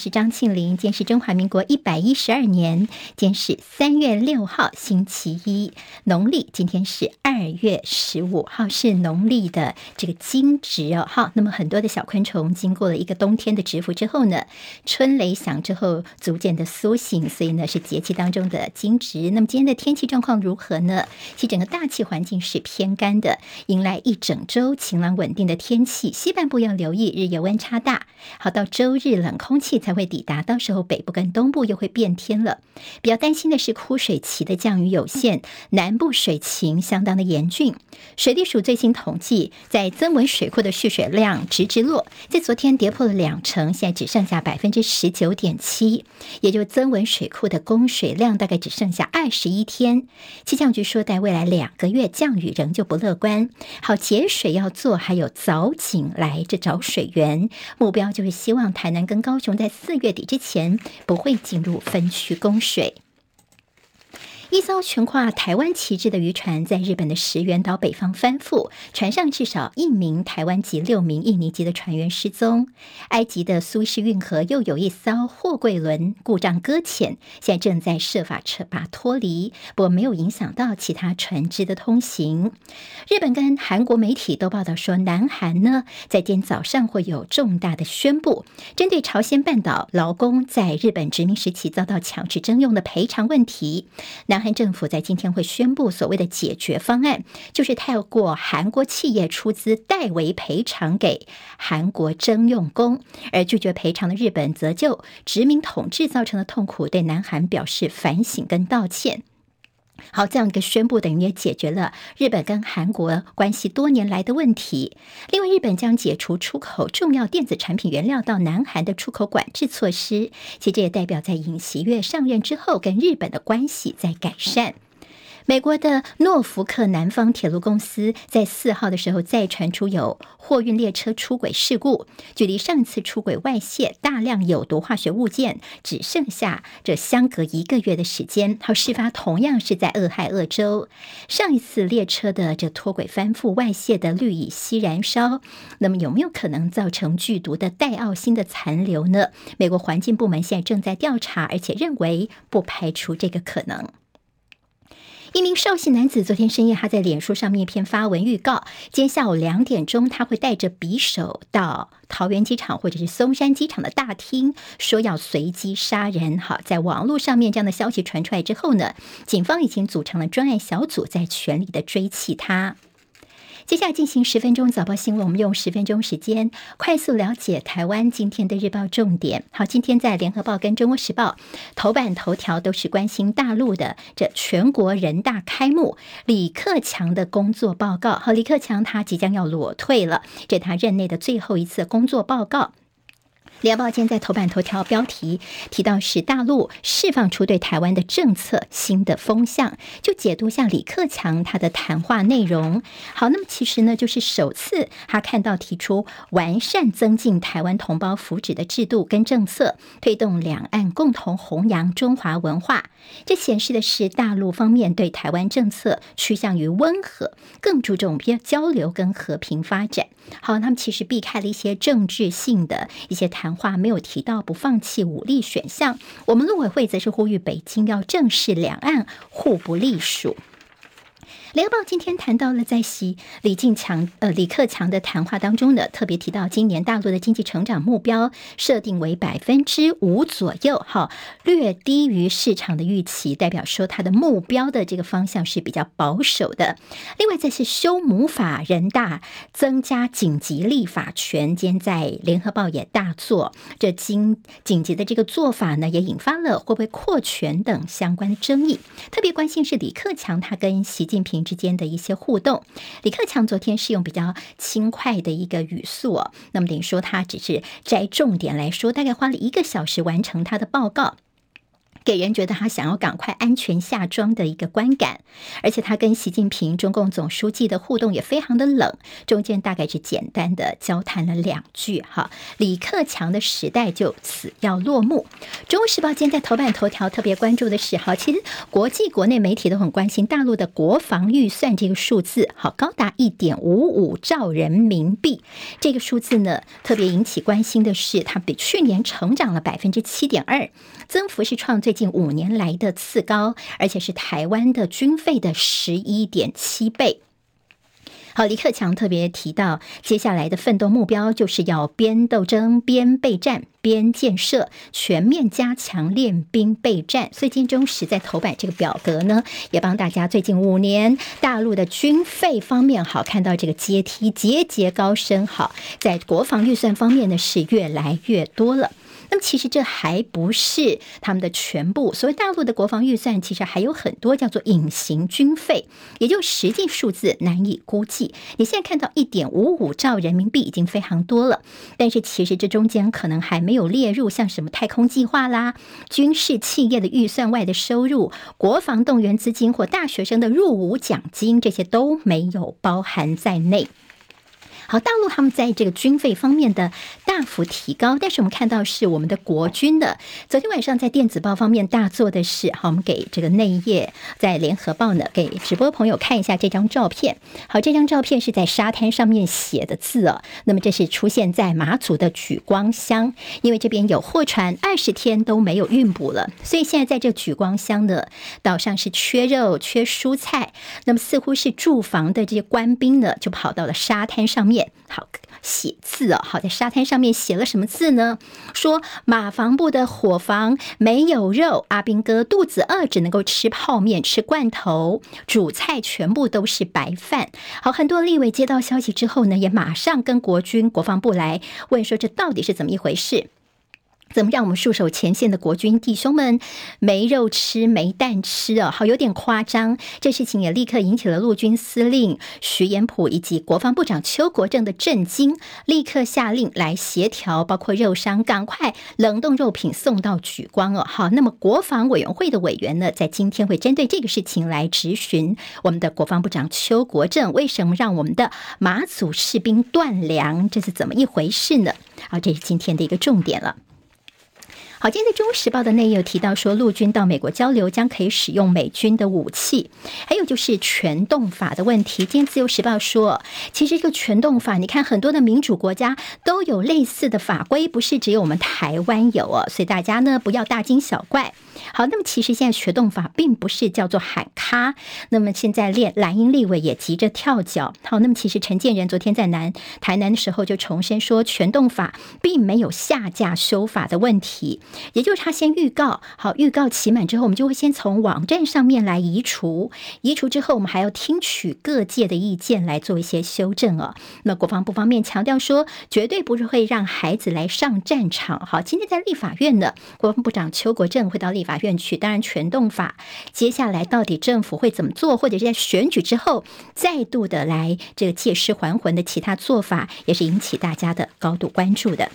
是张庆玲，今天是中华民国一百一十二年，今天是三月六号，星期一，农历今天是二月十五号，是农历的这个惊蛰哦。好，那么很多的小昆虫经过了一个冬天的蛰伏之后呢，春雷响之后逐渐的苏醒，所以呢是节气当中的惊蛰。那么今天的天气状况如何呢？其实整个大气环境是偏干的，迎来一整周晴朗稳定的天气。西半部要留意日夜温差大。好，到周日冷空气才才会抵达，到时候北部跟东部又会变天了。比较担心的是枯水期的降雨有限，南部水情相当的严峻。水利署最新统计，在增文水库的蓄水量直直落，在昨天跌破了两成，现在只剩下百分之十九点七，也就增文水库的供水量大概只剩下二十一天。气象局说，在未来两个月降雨仍旧不乐观。好，节水要做，还有凿井来这找水源，目标就是希望台南跟高雄在四月底之前不会进入分区供水。一艘悬挂台湾旗帜的渔船在日本的石垣岛北方翻覆，船上至少一名台湾籍、六名印尼籍的船员失踪。埃及的苏伊士运河又有一艘货柜轮故障搁浅，现在正在设法撤把脱离，不过没有影响到其他船只的通行。日本跟韩国媒体都报道说，南韩呢在今天早上会有重大的宣布，针对朝鲜半岛劳工在日本殖民时期遭到强制征用的赔偿问题。南韩政府在今天会宣布所谓的解决方案，就是透过韩国企业出资代为赔偿给韩国征用工，而拒绝赔偿的日本则就殖民统治造成的痛苦对南韩表示反省跟道歉。好，这样一个宣布等于也解决了日本跟韩国关系多年来的问题。另外，日本将解除出口重要电子产品原料到南韩的出口管制措施，其实这也代表在尹锡悦上任之后，跟日本的关系在改善。美国的诺福克南方铁路公司在四号的时候再传出有货运列车出轨事故，距离上次出轨外泄大量有毒化学物件只剩下这相隔一个月的时间。好，事发同样是在俄亥俄州，上一次列车的这脱轨翻覆外泄的氯乙烯燃烧，那么有没有可能造成剧毒的戴奥辛的残留呢？美国环境部门现在正在调查，而且认为不排除这个可能。一名瘦细男子昨天深夜，他在脸书上面一篇发文预告，今天下午两点钟他会带着匕首到桃园机场或者是松山机场的大厅，说要随机杀人。好，在网络上面这样的消息传出来之后呢，警方已经组成了专案小组，在全力的追缉他。接下来进行十分钟早报新闻，我们用十分钟时间快速了解台湾今天的日报重点。好，今天在联合报跟中国时报头版头条都是关心大陆的这全国人大开幕，李克强的工作报告。好，李克强他即将要裸退了，这他任内的最后一次工作报告。联报今天在头版头条标题提到是大陆释放出对台湾的政策新的风向，就解读像李克强他的谈话内容。好，那么其实呢，就是首次他看到提出完善增进台湾同胞福祉的制度跟政策，推动两岸共同弘扬中华文化。这显示的是大陆方面对台湾政策趋向于温和，更注重交流跟和平发展。好，他们其实避开了一些政治性的一些谈谈话，没有提到不放弃武力选项。我们陆委会则是呼吁北京要正视两岸互不隶属。联合报今天谈到了在习李进强呃李克强的谈话当中呢，特别提到今年大陆的经济成长目标设定为百分之五左右，哈，略低于市场的预期，代表说他的目标的这个方向是比较保守的。另外，再是修母法，人大增加紧急立法权，今天在联合报也大做这紧紧急的这个做法呢，也引发了会不会扩权等相关的争议。特别关心是李克强他跟习近平。之间的一些互动，李克强昨天是用比较轻快的一个语速哦，那么等于说他只是摘重点来说，大概花了一个小时完成他的报告。给人觉得他想要赶快安全下庄的一个观感，而且他跟习近平中共总书记的互动也非常的冷，中间大概只简单的交谈了两句，哈，李克强的时代就此要落幕。《中国时报》今天在头版头条特别关注的是，哈，其实国际国内媒体都很关心大陆的国防预算这个数字，好，高达一点五五兆人民币，这个数字呢，特别引起关心的是，它比去年成长了百分之七点二，增幅是创最最近五年来的次高，而且是台湾的军费的十一点七倍。好，李克强特别提到，接下来的奋斗目标就是要边斗争边备战边建设，全面加强练兵备战。所以，金中时在头版这个表格呢，也帮大家最近五年大陆的军费方面，好看到这个阶梯节节高升。好，在国防预算方面呢，是越来越多了。那么其实这还不是他们的全部。所谓大陆的国防预算，其实还有很多叫做隐形军费，也就实际数字难以估计。你现在看到一点五五兆人民币已经非常多了，但是其实这中间可能还没有列入像什么太空计划啦、军事企业的预算外的收入、国防动员资金或大学生的入伍奖金，这些都没有包含在内。好，大陆他们在这个军费方面的大幅提高，但是我们看到是我们的国军的。昨天晚上在电子报方面大做的是，好，我们给这个内页在联合报呢，给直播朋友看一下这张照片。好，这张照片是在沙滩上面写的字哦。那么这是出现在马祖的莒光乡，因为这边有货船二十天都没有运补了，所以现在在这莒光乡的岛上是缺肉、缺蔬菜。那么似乎是驻防的这些官兵呢，就跑到了沙滩上面。好写字哦，好，在沙滩上面写了什么字呢？说马房部的伙房没有肉，阿兵哥肚子饿，只能够吃泡面、吃罐头，主菜全部都是白饭。好，很多立委接到消息之后呢，也马上跟国军国防部来问说，这到底是怎么一回事？怎么让我们戍守前线的国军弟兄们没肉吃、没蛋吃啊？好，有点夸张。这事情也立刻引起了陆军司令徐延溥以及国防部长邱国正的震惊，立刻下令来协调，包括肉商赶快冷冻肉品送到莒光哦。好，那么国防委员会的委员呢，在今天会针对这个事情来质询我们的国防部长邱国正，为什么让我们的马祖士兵断粮？这是怎么一回事呢？好，这是今天的一个重点了。好，今天在《中时报》的内页有提到说，陆军到美国交流将可以使用美军的武器，还有就是全动法的问题。今天《自由时报》说，其实这个全动法，你看很多的民主国家都有类似的法规，不是只有我们台湾有哦，所以大家呢不要大惊小怪。好，那么其实现在全动法并不是叫做喊咖，那么现在练蓝营立委也急着跳脚。好，那么其实陈建仁昨天在南台南的时候就重申说，全动法并没有下架修法的问题。也就是他先预告好，预告期满之后，我们就会先从网站上面来移除，移除之后，我们还要听取各界的意见来做一些修正哦。那国防部方面强调说，绝对不是会让孩子来上战场。好，今天在立法院的国防部长邱国正会到立法法院去。当然，全动法接下来到底政府会怎么做，或者是在选举之后再度的来这个借尸还魂的其他做法，也是引起大家的高度关注的。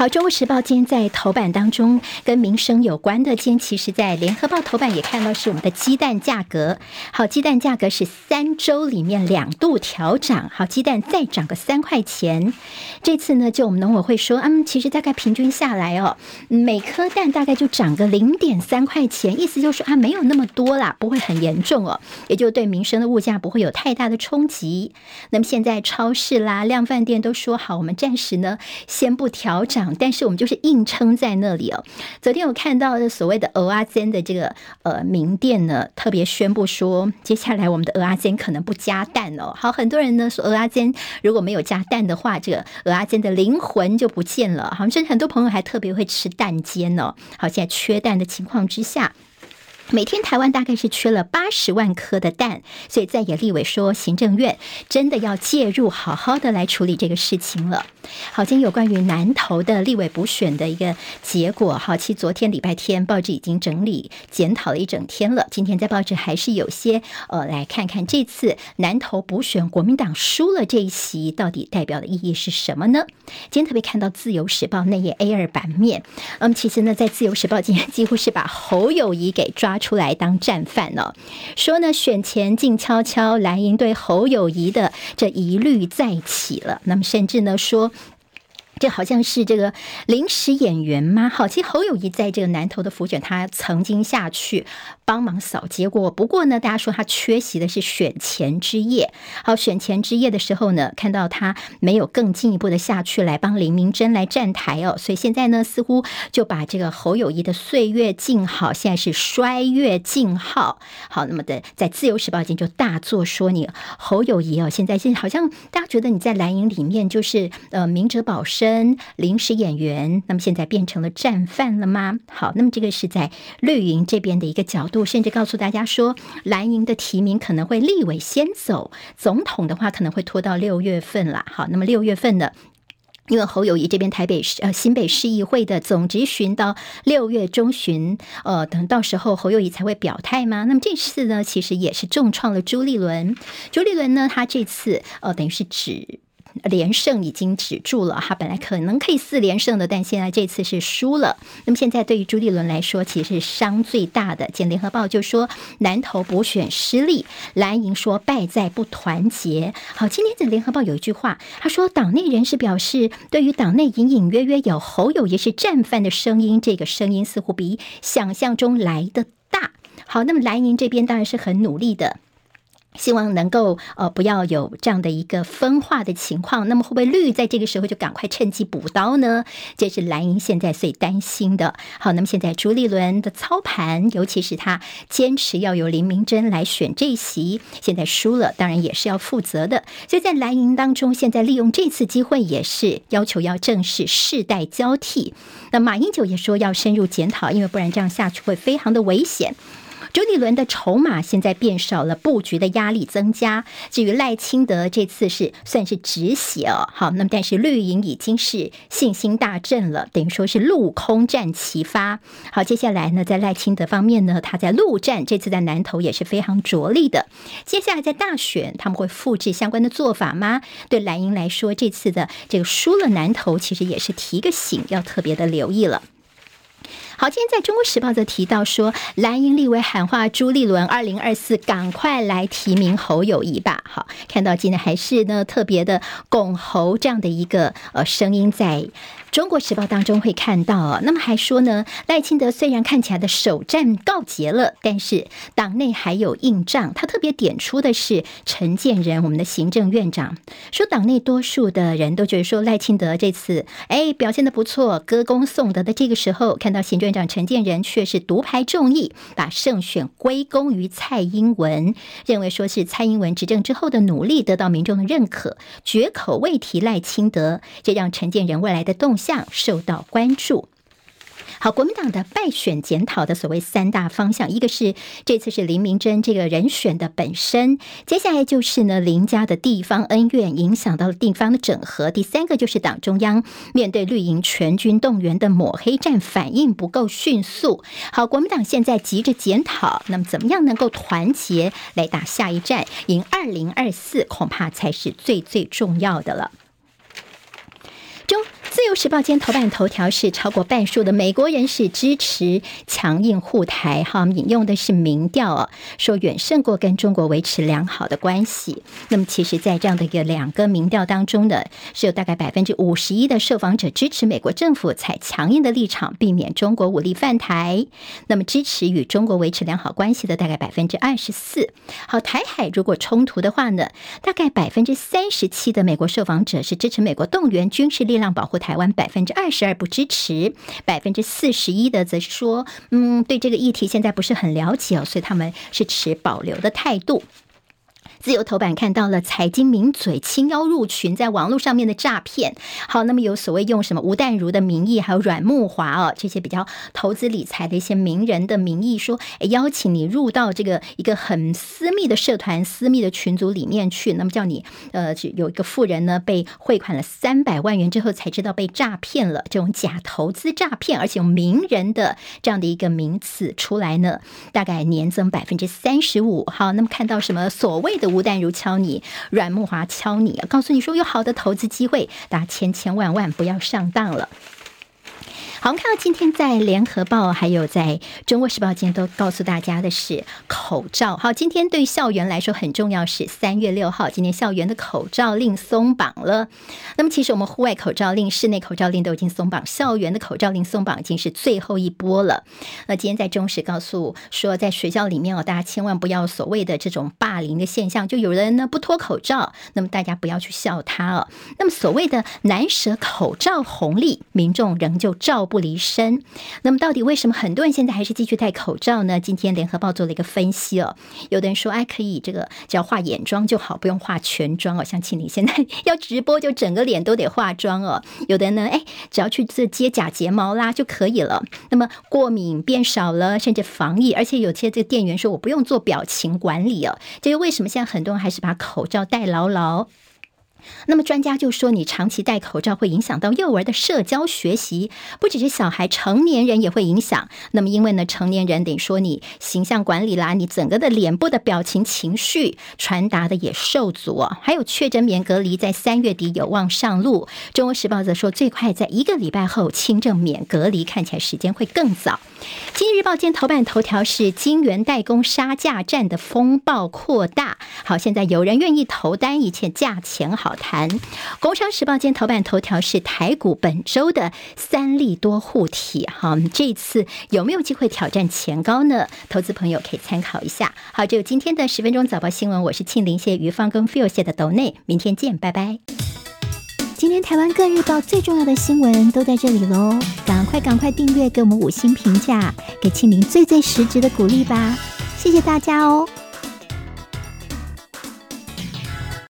好，《中国时报》今天在头版当中跟民生有关的，今天其实在《联合报》头版也看到是我们的鸡蛋价格。好，鸡蛋价格是三周里面两度调涨，好，鸡蛋再涨个三块钱。这次呢，就我们农委会说，嗯，其实大概平均下来哦，每颗蛋大概就涨个零点三块钱，意思就是说啊，没有那么多啦，不会很严重哦，也就对民生的物价不会有太大的冲击。那么现在超市啦、量贩店都说好，我们暂时呢先不调涨。但是我们就是硬撑在那里哦。昨天我看到的所谓的鹅阿煎的这个呃名店呢，特别宣布说，接下来我们的鹅阿煎可能不加蛋哦。好，很多人呢说鹅阿煎如果没有加蛋的话，这个鹅阿煎的灵魂就不见了。好，甚至很多朋友还特别会吃蛋煎哦。好，现在缺蛋的情况之下。每天台湾大概是缺了八十万颗的蛋，所以在野立委说，行政院真的要介入，好好的来处理这个事情了。好，今天有关于南投的立委补选的一个结果，好，其实昨天礼拜天报纸已经整理检讨了一整天了，今天在报纸还是有些呃，来看看这次南投补选国民党输了这一席，到底代表的意义是什么呢？今天特别看到自由时报内页 A 二版面，嗯，其实呢，在自由时报今天几乎是把侯友谊给抓出来当战犯了，说呢，选前静悄悄，蓝营对侯友谊的这疑虑再起了。那么甚至呢说，这好像是这个临时演员吗？好，其实侯友谊在这个南投的福选，他曾经下去帮忙扫街过。不过呢，大家说他缺席的是选前之夜。好，选前之夜的时候呢，看到他没有更进一步的下去来帮林明珍来站台哦，所以现在呢，似乎就把这个侯友谊的岁月静好，现在是衰月静好。好，那么的在自由时报间就大作说你侯友谊哦，现在现好像大家觉得你在蓝营里面就是呃明哲保身。跟临时演员，那么现在变成了战犯了吗？好，那么这个是在绿营这边的一个角度，甚至告诉大家说，蓝营的提名可能会立委先走，总统的话可能会拖到六月份了。好，那么六月份呢，因为侯友谊这边台北市呃新北市议会的总执询到六月中旬，呃，等到时候侯友谊才会表态吗？那么这次呢，其实也是重创了朱立伦。朱立伦呢，他这次呃，等于是指。连胜已经止住了，哈本来可能可以四连胜的，但现在这次是输了。那么现在对于朱立伦来说，其实是伤最大的。简联合报就说南投补选失利，蓝营说败在不团结。好，今天的联合报有一句话，他说党内人士表示，对于党内隐隐约约有侯友宜是战犯的声音，这个声音似乎比想象中来的大。好，那么蓝营这边当然是很努力的。希望能够呃不要有这样的一个分化的情况，那么会不会绿在这个时候就赶快趁机补刀呢？这是蓝营现在最担心的。好，那么现在朱立伦的操盘，尤其是他坚持要由林明珍来选这席，现在输了，当然也是要负责的。所以在蓝营当中，现在利用这次机会，也是要求要正视世代交替。那马英九也说要深入检讨，因为不然这样下去会非常的危险。朱立伦的筹码现在变少了，布局的压力增加。至于赖清德这次是算是止血哦，好，那么但是绿营已经是信心大振了，等于说是陆空战齐发。好，接下来呢，在赖清德方面呢，他在陆战这次在南投也是非常着力的。接下来在大选，他们会复制相关的做法吗？对蓝营来说，这次的这个输了南投，其实也是提个醒，要特别的留意了。好，今天在中国时报则提到说，蓝营立委喊话朱立伦，二零二四赶快来提名侯友谊吧。好，看到今天还是呢特别的拱侯这样的一个呃声音在。中国时报当中会看到啊，那么还说呢，赖清德虽然看起来的首战告捷了，但是党内还有硬仗。他特别点出的是陈建仁，我们的行政院长，说党内多数的人都觉得说赖清德这次哎表现的不错，歌功颂德的这个时候，看到行政院长陈建仁却是独排众议，把胜选归功于蔡英文，认为说是蔡英文执政之后的努力得到民众的认可，绝口未提赖清德，这让陈建仁未来的动向受到关注。好，国民党的败选检讨的所谓三大方向，一个是这次是林明珍这个人选的本身，接下来就是呢林家的地方恩怨影响到了地方的整合，第三个就是党中央面对绿营全军动员的抹黑战反应不够迅速。好，国民党现在急着检讨，那么怎么样能够团结来打下一战，赢二零二四，恐怕才是最最重要的了。中自由时报今天头版头条是超过半数的美国人士支持强硬护台，哈，引用的是民调哦，说远胜过跟中国维持良好的关系。那么，其实，在这样的一个两个民调当中呢，是有大概百分之五十一的受访者支持美国政府采强硬的立场，避免中国武力犯台。那么，支持与中国维持良好关系的大概百分之二十四。好，台海如果冲突的话呢，大概百分之三十七的美国受访者是支持美国动员军事力量让保护台湾，百分之二十二不支持，百分之四十一的则是说，嗯，对这个议题现在不是很了解哦，所以他们是持保留的态度。自由头版看到了财经名嘴轻邀入群，在网络上面的诈骗。好，那么有所谓用什么吴淡如的名义，还有阮慕华哦，这些比较投资理财的一些名人的名义，说邀请你入到这个一个很私密的社团、私密的群组里面去，那么叫你呃，有一个富人呢被汇款了三百万元之后，才知道被诈骗了，这种假投资诈骗，而且有名人的这样的一个名词出来呢，大概年增百分之三十五。好，那么看到什么所谓的吴淡如敲你，阮慕华敲你，告诉你说有好的投资机会，大家千千万万不要上当了。好，我们看到今天在联合报还有在中国时报，今天都告诉大家的是口罩。好，今天对校园来说很重要，是三月六号，今天校园的口罩令松绑了。那么，其实我们户外口罩令、室内口罩令都已经松绑，校园的口罩令松绑已经是最后一波了。那今天在中时告诉说，在学校里面哦，大家千万不要所谓的这种霸凌的现象，就有人呢不脱口罩，那么大家不要去笑他哦。那么所谓的难舍口罩红利，民众仍旧照。不离身，那么到底为什么很多人现在还是继续戴口罩呢？今天联合报做了一个分析哦，有的人说，哎，可以这个只要化眼妆就好，不用化全妆哦。像庆玲现在要直播，就整个脸都得化妆哦。有的人呢，哎，只要去这接假睫毛啦就可以了。那么过敏变少了，甚至防疫，而且有些这个店员说我不用做表情管理哦。这个为什么现在很多人还是把口罩戴牢牢？那么专家就说，你长期戴口罩会影响到幼儿的社交学习，不只是小孩，成年人也会影响。那么因为呢，成年人得说你形象管理啦，你整个的脸部的表情、情绪传达的也受阻啊。还有确诊免隔离，在三月底有望上路。中国时报则说，最快在一个礼拜后轻症免隔离，看起来时间会更早。今日报今天头版头条是金元代工杀价战的风暴扩大。好，现在有人愿意投单，一切价钱好。谈《工商时报》今天头版头条是台股本周的三利多护体，哈，这次有没有机会挑战前高呢？投资朋友可以参考一下。好，这有今天的十分钟早报新闻，我是庆玲，谢谢于芳跟 Phil 谢的斗内，明天见，拜拜。今天台湾各日报最重要的新闻都在这里喽，赶快赶快订阅，给我们五星评价，给庆玲最最实质的鼓励吧，谢谢大家哦。